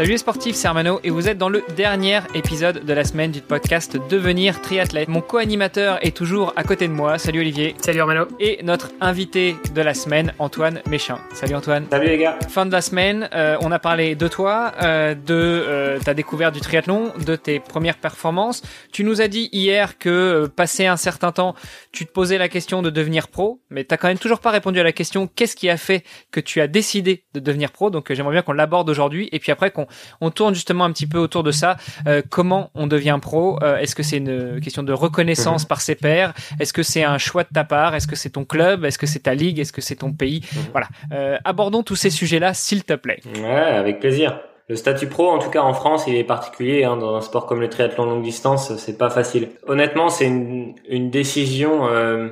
Salut les sportifs, c'est Armano et vous êtes dans le dernier épisode de la semaine du podcast Devenir triathlète. Mon co-animateur est toujours à côté de moi. Salut Olivier. Salut Armano. Et notre invité de la semaine, Antoine Méchin. Salut Antoine. Salut les gars. Fin de la semaine, euh, on a parlé de toi, euh, de euh, ta découverte du triathlon, de tes premières performances. Tu nous as dit hier que euh, passé un certain temps, tu te posais la question de devenir pro, mais t'as quand même toujours pas répondu à la question qu'est-ce qui a fait que tu as décidé de devenir pro? Donc euh, j'aimerais bien qu'on l'aborde aujourd'hui et puis après qu'on on tourne justement un petit peu autour de ça. Euh, comment on devient pro? Euh, Est-ce que c'est une question de reconnaissance par ses pairs? Est-ce que c'est un choix de ta part? Est-ce que c'est ton club? Est-ce que c'est ta ligue? Est-ce que c'est ton pays? Voilà. Euh, abordons tous ces sujets-là, s'il te plaît. Ouais, avec plaisir. Le statut pro, en tout cas en France, il est particulier. Hein, dans un sport comme le triathlon longue distance, c'est pas facile. Honnêtement, c'est une, une décision, euh,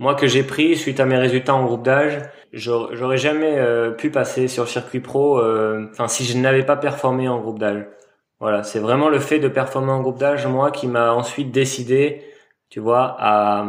moi que j'ai pris suite à mes résultats en groupe d'âge. J'aurais jamais euh, pu passer sur circuit pro, euh, enfin si je n'avais pas performé en groupe d'âge. Voilà, c'est vraiment le fait de performer en groupe d'âge, moi, qui m'a ensuite décidé, tu vois, à,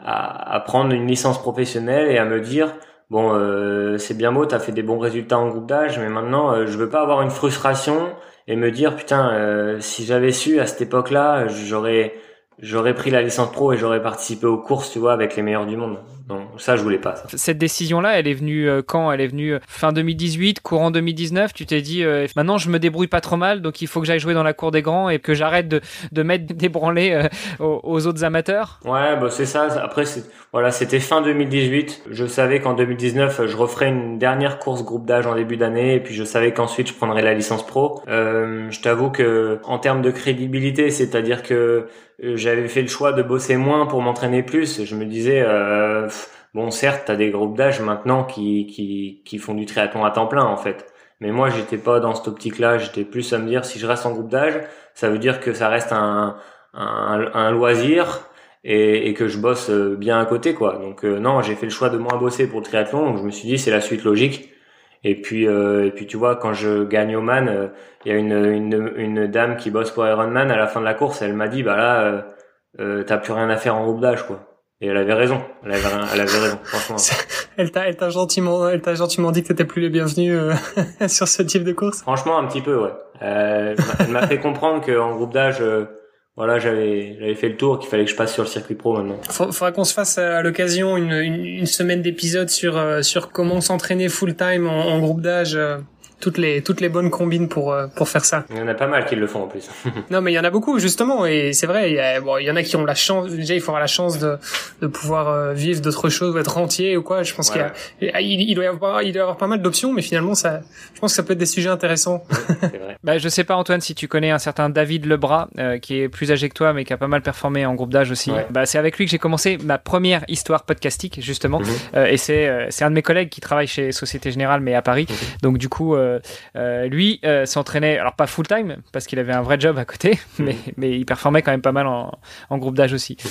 à, à, prendre une licence professionnelle et à me dire, bon, euh, c'est bien beau, t'as fait des bons résultats en groupe d'âge, mais maintenant, euh, je veux pas avoir une frustration et me dire, putain, euh, si j'avais su à cette époque-là, j'aurais j'aurais pris la licence pro et j'aurais participé aux courses, tu vois, avec les meilleurs du monde. Non, ça, je voulais pas. Ça. Cette décision-là, elle est venue euh, quand? Elle est venue euh, fin 2018, courant 2019. Tu t'es dit, euh, maintenant, je me débrouille pas trop mal, donc il faut que j'aille jouer dans la cour des grands et que j'arrête de, de mettre des branlés euh, aux, aux, autres amateurs? Ouais, bah c'est ça. Après, voilà, c'était fin 2018. Je savais qu'en 2019, je referais une dernière course groupe d'âge en début d'année, et puis je savais qu'ensuite, je prendrais la licence pro. Euh, je t'avoue que en termes de crédibilité, c'est-à-dire que j'avais fait le choix de bosser moins pour m'entraîner plus. Je me disais, euh, bon, certes, t'as des groupes d'âge maintenant qui, qui, qui font du triathlon à temps plein, en fait. Mais moi, j'étais pas dans cette optique-là. J'étais plus à me dire, si je reste en groupe d'âge, ça veut dire que ça reste un, un, un loisir et, et, que je bosse bien à côté, quoi. Donc euh, non, j'ai fait le choix de moins bosser pour le triathlon. Donc je me suis dit, c'est la suite logique. Et puis, euh, et puis tu vois, quand je gagne au man, euh, il y a une, une, une, dame qui bosse pour Ironman à la fin de la course. Elle m'a dit, bah là, euh, euh t'as plus rien à faire en groupe d'âge, quoi. Et elle avait raison. Elle avait, elle avait raison, franchement. elle t'a, elle t'a gentiment, elle t'a gentiment dit que t'étais plus les bienvenus euh, sur ce type de course? Franchement, un petit peu, ouais. elle m'a fait comprendre qu'en groupe d'âge, voilà, j'avais fait le tour, qu'il fallait que je passe sur le circuit pro maintenant. Faudra qu'on se fasse à l'occasion une, une, une, semaine d'épisodes sur euh, sur comment s'entraîner full time en, en groupe d'âge. Euh, toutes les toutes les bonnes combines pour euh, pour faire ça. Il y en a pas mal qui le font en plus. non mais il y en a beaucoup justement et c'est vrai il y, a, bon, il y en a qui ont la chance déjà il faut avoir la chance de de pouvoir vivre d'autres choses être rentier ou quoi. Je pense ouais. qu'il y a, il, il, doit y avoir il doit y avoir pas mal d'options mais finalement ça je pense que ça peut être des sujets intéressants. vrai. bah je sais pas Antoine si tu connais un certain David Lebras euh, qui est plus âgé que toi mais qui a pas mal performé en groupe d'âge aussi. Ouais. Bah c'est avec lui que j'ai commencé ma première histoire podcastique justement euh, et c'est euh, c'est un de mes collègues qui travaille chez Société Générale mais à Paris. -hmm. Donc du coup euh, lui euh, s'entraînait, alors pas full time parce qu'il avait un vrai job à côté, mmh. mais, mais il performait quand même pas mal en, en groupe d'âge aussi. Mmh.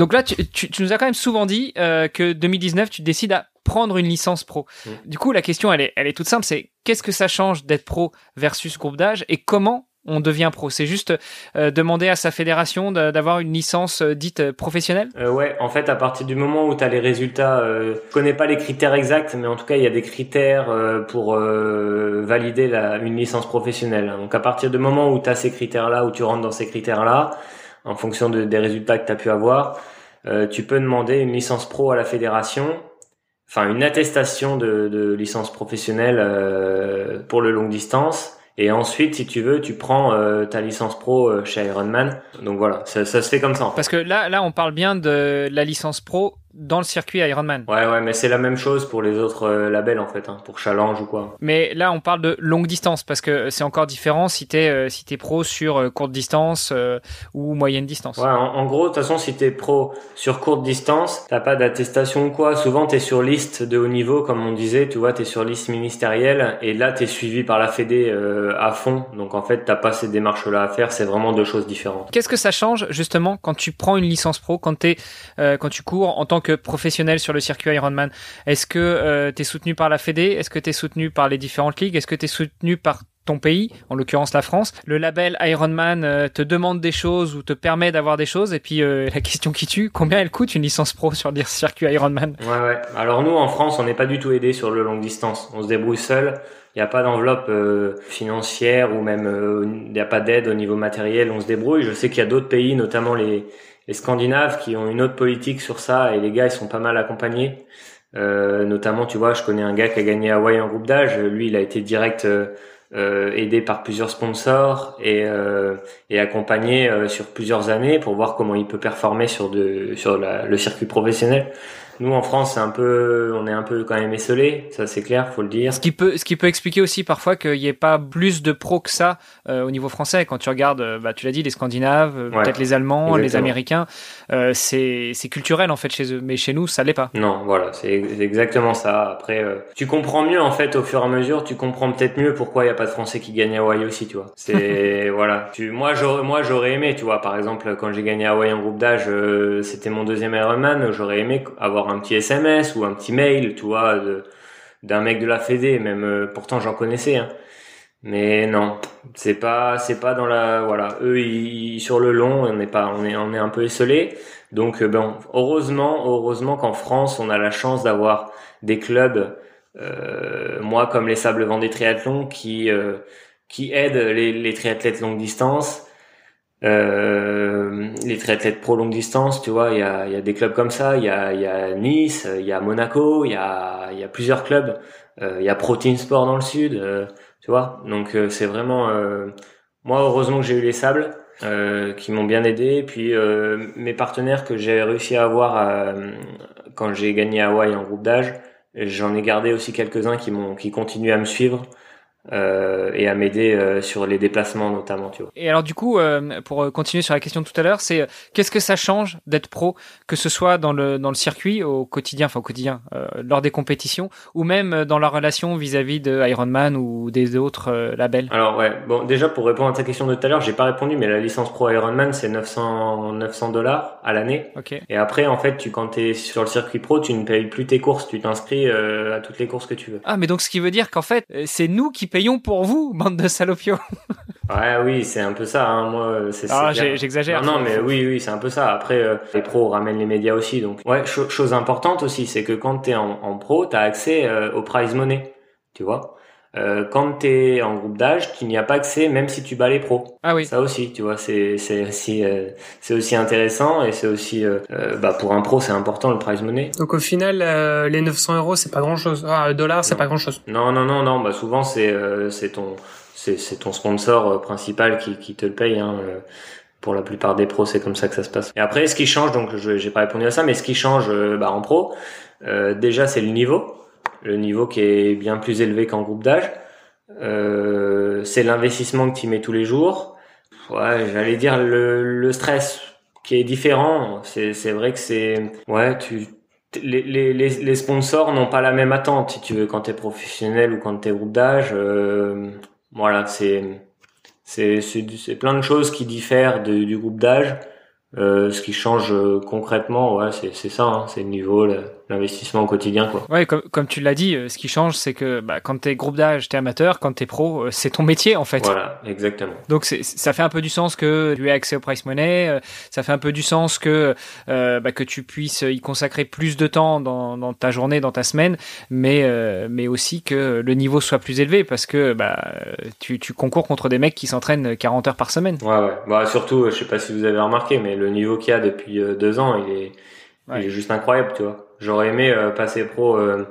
Donc là, tu, tu, tu, nous as quand même souvent dit euh, que 2019, tu décides à prendre une licence pro. Mmh. Du coup, la question, elle est, elle est toute simple, c'est qu'est-ce que ça change d'être pro versus groupe d'âge et comment on devient pro. C'est juste euh, demander à sa fédération d'avoir une licence euh, dite professionnelle? Euh, Ouais, en fait, à partir du moment où tu as les résultats, euh, je connais pas les critères exacts, mais en tout cas, il y a des critères euh, pour euh, valider la, une licence professionnelle. Donc, à partir du moment où tu as ces critères-là, où tu rentres dans ces critères-là, en fonction de, des résultats que tu as pu avoir, tu peux demander une licence pro à la fédération, enfin une attestation de, de licence professionnelle pour le longue distance et ensuite, si tu veux, tu prends euh, ta licence pro euh, chez Ironman. Donc voilà, ça, se fait comme ça. Parce que là, on parle bien de la licence pro dans le circuit Ironman. Ouais, ouais, mais c'est la même chose pour les autres euh, labels en fait, hein, pour Challenge ou quoi. Mais là, on parle de longue distance parce que c'est encore différent si t'es euh, si t'es pro sur euh, courte distance euh, ou moyenne distance. Ouais, en, en gros, de toute façon, si t'es pro sur courte distance, t'as pas d'attestation ou quoi. Souvent, t'es sur liste de haut niveau, comme on disait, tu vois, t'es sur liste ministérielle et là, t'es suivi par la Fédé à fond. Donc en fait, t'as pas ces démarches-là à faire. C'est vraiment deux choses différentes. Qu'est-ce que ça change justement quand tu prends une licence pro, quand t'es quand tu cours en tant que professionnel sur le circuit Ironman Est-ce que tu es soutenu par la Fédé? Est-ce que tu es soutenu par les différentes ligues? Est-ce que tu es soutenu par ton pays, en l'occurrence la France? Le label Ironman euh, te demande des choses ou te permet d'avoir des choses. Et puis euh, la question qui tue, combien elle coûte une licence pro sur le circuit Ironman? Ouais, ouais. Alors nous, en France, on n'est pas du tout aidé sur le longue distance. On se débrouille seul. Il n'y a pas d'enveloppe euh, financière ou même il n'y a pas d'aide au niveau matériel. On se débrouille. Je sais qu'il y a d'autres pays, notamment les, les Scandinaves, qui ont une autre politique sur ça. Et les gars, ils sont pas mal accompagnés. notamment, tu vois, je connais un gars qui a gagné Hawaii en groupe d'âge. Lui, il a été direct euh, aidé par plusieurs sponsors et, euh, accompagné euh, sur plusieurs années pour voir comment il peut performer sur le circuit professionnel. Nous en France, c'est un peu, on est un peu quand même esselé, ça c'est clair, faut le dire. Ce qui peut, ce qui peut expliquer aussi parfois qu'il n'y ait pas plus de pros que ça euh, au niveau français. Quand tu regardes, euh, bah, tu l'as dit, les Scandinaves, euh, peut-être les Allemands, les Américains, euh, c'est c'est culturel en fait chez eux, mais chez nous ça l'est pas. Non, voilà, c'est exactement ça. Après, tu comprends mieux en fait au fur et à mesure, tu comprends peut-être mieux pourquoi il n'y a pas de Français qui gagnent à Hawaii aussi, tu vois. C'est voilà, tu, moi j'aurais, moi j'aurais aimé, tu vois, par exemple quand j'ai gagné à Hawaii en groupe d'âge, c'était mon deuxième Ironman, j'aurais aimé avoir un petit SMS ou un petit mail, tu vois, d'un mec de la Fédé, même euh, pourtant j'en connaissais. Hein. Mais non, c'est pas pas dans la voilà, eux ils, sur le long, on n'est pas on est on est un peu esselé. Donc euh, bon, heureusement heureusement qu'en France, on a la chance d'avoir des clubs euh, moi comme les Sables Vendée Triathlon qui qui aident les, les triathlètes longue distance euh, les triathlètes pro longue distance, tu vois, il y a, y a, des clubs comme ça. Il y a, y a, Nice, il y a Monaco, il y a, y a plusieurs clubs. Euh, il y a Protein Sport dans le sud, euh, tu vois. Donc euh, c'est vraiment, moi heureusement que j'ai eu les sables qui m'ont bien aidé. Puis mes partenaires que j'ai réussi à avoir quand j'ai gagné Hawaï en groupe d'âge, j'en ai gardé aussi quelques uns qui m'ont, qui continuent à me suivre. Euh, et à m'aider euh, sur les déplacements notamment tu vois. Et alors du coup euh, pour continuer sur la question de tout à l'heure c'est qu'est-ce que ça change d'être pro que ce soit dans le dans le circuit au quotidien enfin au quotidien lors des compétitions ou même dans la relation vis-à-vis de Ironman ou des autres labels? Alors ouais bon déjà pour répondre à ta question de tout à l'heure j'ai pas répondu mais la licence pro Ironman c'est 900 900 dollars à l'année okay. et après en fait tu quand t'es sur le circuit pro tu ne payes plus tes courses tu t'inscris à toutes les courses que tu veux. Ah mais donc ce qui veut dire qu'en fait c'est nous qui payons payons pour vous, bande de salopios. ouais, oui, c'est un peu ça. Hein. Moi, c'est. Ah, j'exagère. Non, non, mais oui, oui, c'est un peu ça. Après, euh, les pros ramènent les médias aussi, donc. Ouais, chose importante aussi, c'est que quand t'es en, en pro, t'as accès euh, au prize money, tu vois. Euh, quand tu es en groupe d'âge, tu n'y as pas accès même si tu bats les pros. Ah oui. Ça aussi, tu vois, c'est c'est aussi euh, c'est aussi intéressant et c'est aussi euh, euh, bah pour un pro c'est important le prize money. Donc au final les 900 euros c'est pas grand chose. Ah dollars c'est pas grand chose. Non non non non bah souvent c'est c'est ton c'est c'est ton sponsor principal qui qui te le paye. Hein, pour la plupart des pros, c'est comme ça que ça se passe. Et après, ce qui change, donc je j'ai pas répondu à ça, mais ce qui change bah, en pro, déjà c'est le niveau le niveau qui est bien plus élevé qu'en groupe d'âge. Euh, c'est l'investissement que tu mets tous les jours. Ouais, j'allais dire le, le stress qui est différent. C'est, c'est vrai que c'est, ouais, tu, les, les, les sponsors n'ont pas la même attente, si tu veux, quand tu es professionnel ou quand tu es groupe d'âge. Euh, voilà, c'est, c'est, c'est, plein de choses qui diffèrent du groupe d'âge. Euh, ce qui change concrètement, ouais, c'est, c'est ça, hein, c'est le niveau, l'investissement au quotidien quoi. Ouais, comme, comme tu l'as dit, euh, ce qui change c'est que bah, quand t'es groupe d'âge, t'es amateur, quand t'es pro, euh, c'est ton métier en fait. Voilà, exactement. Donc c'est, ça fait un peu du sens que tu aies accès au price money, euh, ça fait un peu du sens que bah, que tu puisses y consacrer plus de temps dans, dans ta journée, dans ta semaine, mais mais aussi que le niveau soit plus élevé parce que bah tu, tu concours contre des mecs qui s'entraînent 40 heures par semaine. Ouais ouais. Bah surtout, je sais pas si vous avez remarqué, mais le niveau qu'il y a depuis deux ans, il est il est juste incroyable, tu vois. J'aurais aimé euh, passer pro euh,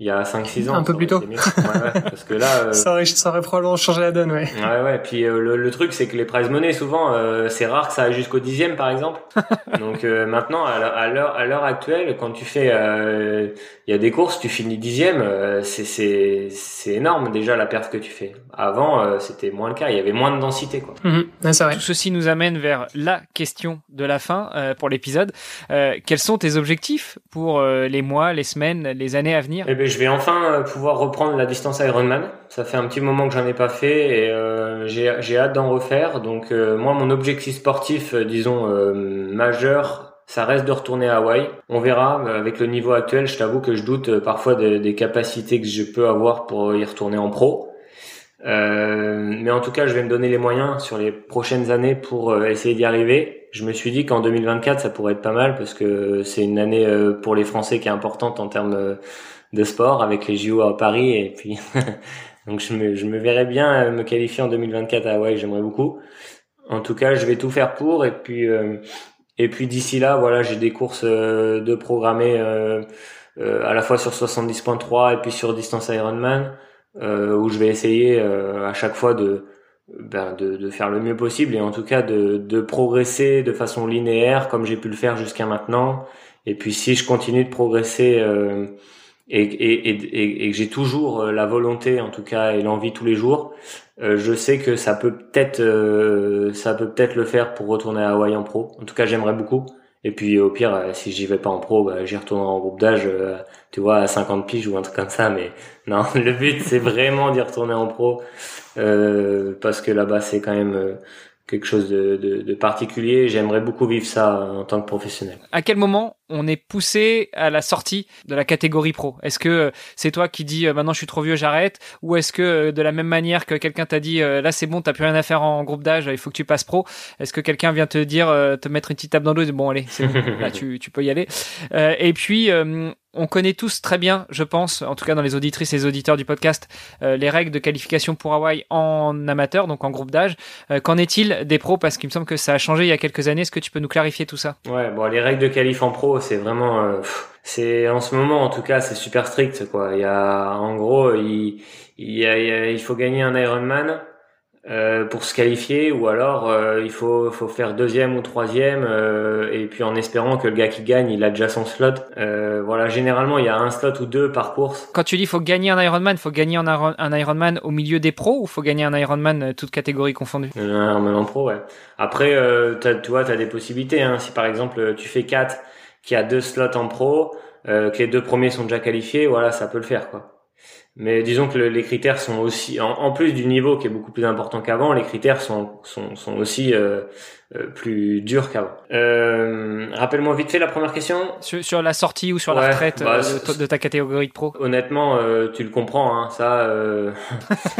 il y a 5-6 ans. Un peu plus tôt. Ouais, ouais, parce que là, euh, ça, aurait, ça aurait probablement changé la donne, ouais. Ouais, ouais. Puis euh, le, le, truc, c'est que les prize money, souvent, euh, c'est rare que ça aille jusqu'au dixième, par exemple. Donc maintenant, à l'heure, à l'heure actuelle, quand tu fais, il y a des courses, tu finis dixième, c'est, c'est, c'est énorme déjà la perf que tu fais. Avant, c'était moins le cas. Il y avait moins de densité, quoi. Mm vrai. Tout ceci nous amène vers la question de la fin pour l'épisode. quels sont tes objectifs pour les mois, les semaines, les années à venir? Eh ben, je vais enfin euh, pouvoir reprendre la distance Ironman. Ça fait un petit moment que j'en ai pas fait et euh, j'ai hâte d'en refaire. Donc euh, moi, mon objectif sportif, disons majeur, ça reste de retourner à Hawaï. On verra. Avec le niveau actuel, je t'avoue que je doute parfois des capacités que je peux avoir pour y retourner en pro. Euh, mais en tout cas, je vais me donner les moyens sur les prochaines années pour euh, essayer d'y arriver. Je me suis dit qu'en 2024, ça pourrait être pas mal parce que c'est une année euh, pour les Français qui est importante en termes de sport avec les JO à Paris et puis donc je me, je me verrais bien me qualifier en 2024 à Hawaï. J'aimerais beaucoup. En tout cas, je vais tout faire pour et puis et puis d'ici là, voilà, j'ai des courses de programmer à la fois sur 70.3 et puis sur distance Ironman. Euh, où je vais essayer euh, à chaque fois de, ben, de, de, faire le mieux possible et en tout cas de, de progresser de façon linéaire comme j'ai pu le faire jusqu'à maintenant. Et puis si je continue de progresser euh, et, et, et, et, que j'ai toujours la volonté en tout cas et l'envie tous les jours, je sais que ça peut peut-être ça peut peut-être le faire pour retourner à Hawaii en pro. En tout cas j'aimerais beaucoup. Et puis au pire, euh, si j'y vais pas en pro, bah, j'y retourne en groupe d'âge, euh, tu vois, à 50 piges ou un truc comme ça. Mais non, le but c'est vraiment d'y retourner en pro euh, parce que là-bas c'est quand même quelque chose de, de, de particulier. J'aimerais beaucoup vivre ça en tant que professionnel. À quel moment on est poussé à la sortie de la catégorie pro? Est-ce que euh, c'est toi qui dis euh, maintenant je suis trop vieux, j'arrête? Ou est-ce que euh, de la même manière que quelqu'un t'a dit là c'est bon, t'as plus rien à faire en groupe d'âge, il faut que tu passes pro? Est-ce que quelqu'un vient te dire, te mettre une petite tape dans le dos et bon allez, c'est bon, là tu, tu peux y aller? Et puis on connaît tous très bien, je pense, en tout cas dans les auditrices et les auditeurs du podcast, euh, les règles de qualification pour Hawaï en amateur, donc en groupe d'âge. Euh, qu'en est-il des pros? Parce qu'il me semble que ça a changé il y a quelques années. Est-ce que tu peux nous clarifier tout ça? Ouais, bon, les règles de qualif en pro, c'est vraiment, euh, c'est en ce moment en tout cas, c'est super strict quoi. Il y a, en gros, il, il, y a, il faut gagner un Ironman. Euh, pour se qualifier ou alors euh, il faut, faut faire deuxième ou troisième euh, et puis en espérant que le gars qui gagne il a déjà son slot. Voilà généralement il y a un slot ou deux par course. Quand tu dis faut gagner un Ironman faut gagner un, un Ironman au milieu des pros ou faut gagner un Ironman toute catégorie confondue un Ironman en pro ouais. Après tu vois tu as des possibilités hein. si par exemple tu fais 4 qui a deux slots en pro que les deux premiers sont déjà qualifiés voilà ça peut le faire quoi mais disons que les critères sont aussi, en, plus du niveau qui est beaucoup plus important qu'avant, les critères sont, sont, sont aussi euh, plus durs qu'avant. Euh, Rappelle-moi vite fait la première question. Sur, sur la sortie ou sur la retraite bah, euh, de, ta catégorie de pro? Honnêtement, euh, tu le comprends, hein, ça.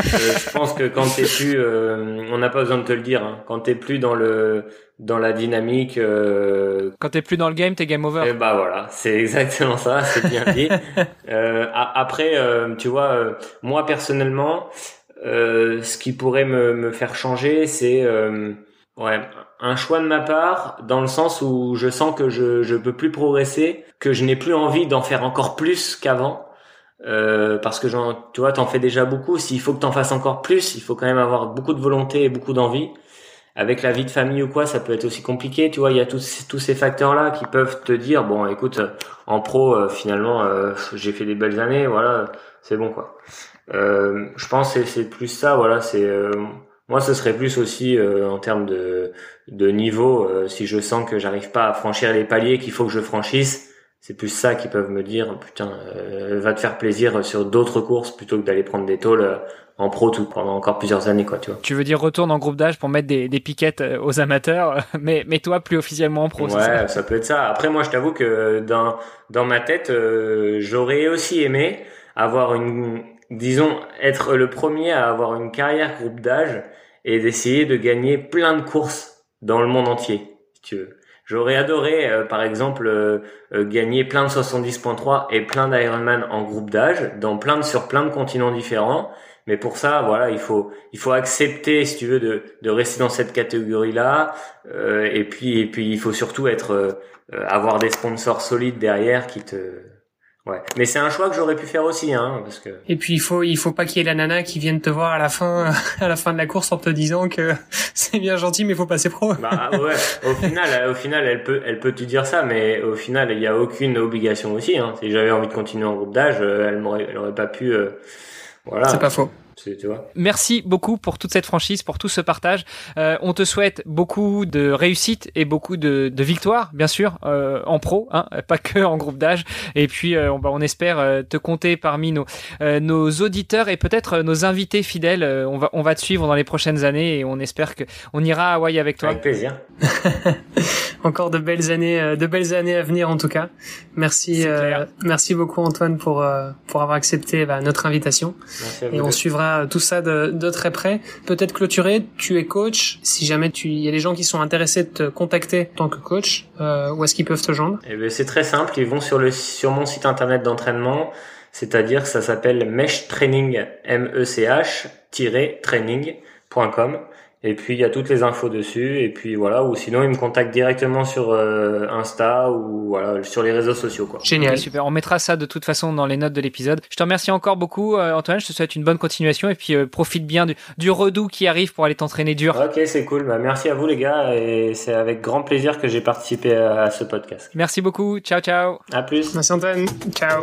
je pense que quand t'es plus, on n'a pas besoin de te le dire, hein, quand t'es plus dans le dans la dynamique. Euh... Quand t'es plus dans le game, t'es game over. Et eh bah voilà, c'est exactement ça, c'est bien dit. euh, après, euh, tu vois, euh, moi personnellement, euh, ce qui pourrait me, me faire changer, c'est ouais un choix de ma part dans le sens où je sens que je je peux plus progresser, que je n'ai plus envie d'en faire encore plus qu'avant. Euh, parce que tu vois, t'en fais déjà beaucoup. S'il faut que t'en fasses encore plus, il faut quand même avoir beaucoup de volonté et beaucoup d'envie avec la vie de famille ou quoi, ça peut être aussi compliqué. Tu vois, il y a tous, tous ces facteurs-là qui peuvent te dire, bon, écoute, en pro, euh, finalement, euh, j'ai fait des belles années, voilà, c'est bon, quoi. Euh, je pense c'est plus ça, voilà, c'est... moi, ce serait plus aussi en termes de, de niveau, si je sens que j'arrive pas à franchir les paliers qu'il faut que je franchisse, c'est plus ça qui peuvent me dire, putain, va te faire plaisir sur d'autres courses plutôt que d'aller prendre des tôles en pro tout pendant encore plusieurs années quoi tu vois. Tu veux dire retourne en groupe d'âge pour mettre des, des piquettes euh, aux amateurs mais mais toi plus officiellement en pro ouais, ça, ça peut être ça. Après moi je t'avoue que dans dans ma tête euh, j'aurais aussi aimé avoir une disons être le premier à avoir une carrière groupe d'âge et d'essayer de gagner plein de courses dans le monde entier si tu veux. J'aurais adoré, euh, par exemple, gagner plein de 70.3 et plein d'Ironman en groupe d'âge, dans plein de, sur plein de continents différents, mais pour ça, voilà, il faut il faut accepter, si tu veux, de, de rester dans cette catégorie-là. Euh, et puis et puis il faut surtout être euh, avoir des sponsors solides derrière qui te Ouais. Mais c'est un choix que j'aurais pu faire aussi, hein, parce que. Et puis il faut il faut pas qu'il y ait la nana qui vienne te voir à la fin à la fin de la course en te disant que c'est bien gentil mais il faut passer pro. Bah ouais. Au final au final elle peut elle peut te dire ça, mais au final il y a aucune obligation aussi. Hein. Si j'avais envie de continuer en groupe d'âge, elle m'aurait elle aurait pas pu. Voilà. C'est pas faux. Tu vois. Merci beaucoup pour toute cette franchise, pour tout ce partage. Euh, on te souhaite beaucoup de réussite et beaucoup de, de victoires, bien sûr, euh, en pro, hein, pas que en groupe d'âge. Et puis, euh, on, bah, on espère euh, te compter parmi nos, euh, nos auditeurs et peut-être nos invités fidèles. on va, on va te suivre dans les prochaines années et on espère que on ira à Hawaï avec toi. Avec plaisir. Encore de belles années, de belles années à venir en tout cas. Merci, merci beaucoup Antoine pour pour avoir accepté bah, notre invitation. et on suivra tout ça de, de très près. Peut-être clôturer. Tu es coach. Si jamais tu, il y a des gens qui sont intéressés de te contacter en tant que coach, euh, où est-ce qu'ils peuvent te joindre? Eh ben, c'est très simple. Ils vont sur le sur mon site internet d'entraînement, c'est-à-dire ça s'appelle mesh training e c h training.com. Et puis il y a toutes les infos dessus et puis voilà ou sinon ils me contactent directement sur euh, Insta ou voilà sur les réseaux sociaux quoi. Génial. super. On mettra ça de toute façon dans les notes de l'épisode. Je te remercie encore beaucoup euh, Antoine, je te souhaite une bonne continuation et puis euh, profite bien du, du redout qui arrive pour aller t'entraîner dur. OK, c'est cool. Bah, merci à vous les gars et c'est avec grand plaisir que j'ai participé à, à ce podcast. Merci beaucoup. Ciao ciao. À plus. Merci Antoine. Ciao.